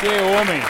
Que homem!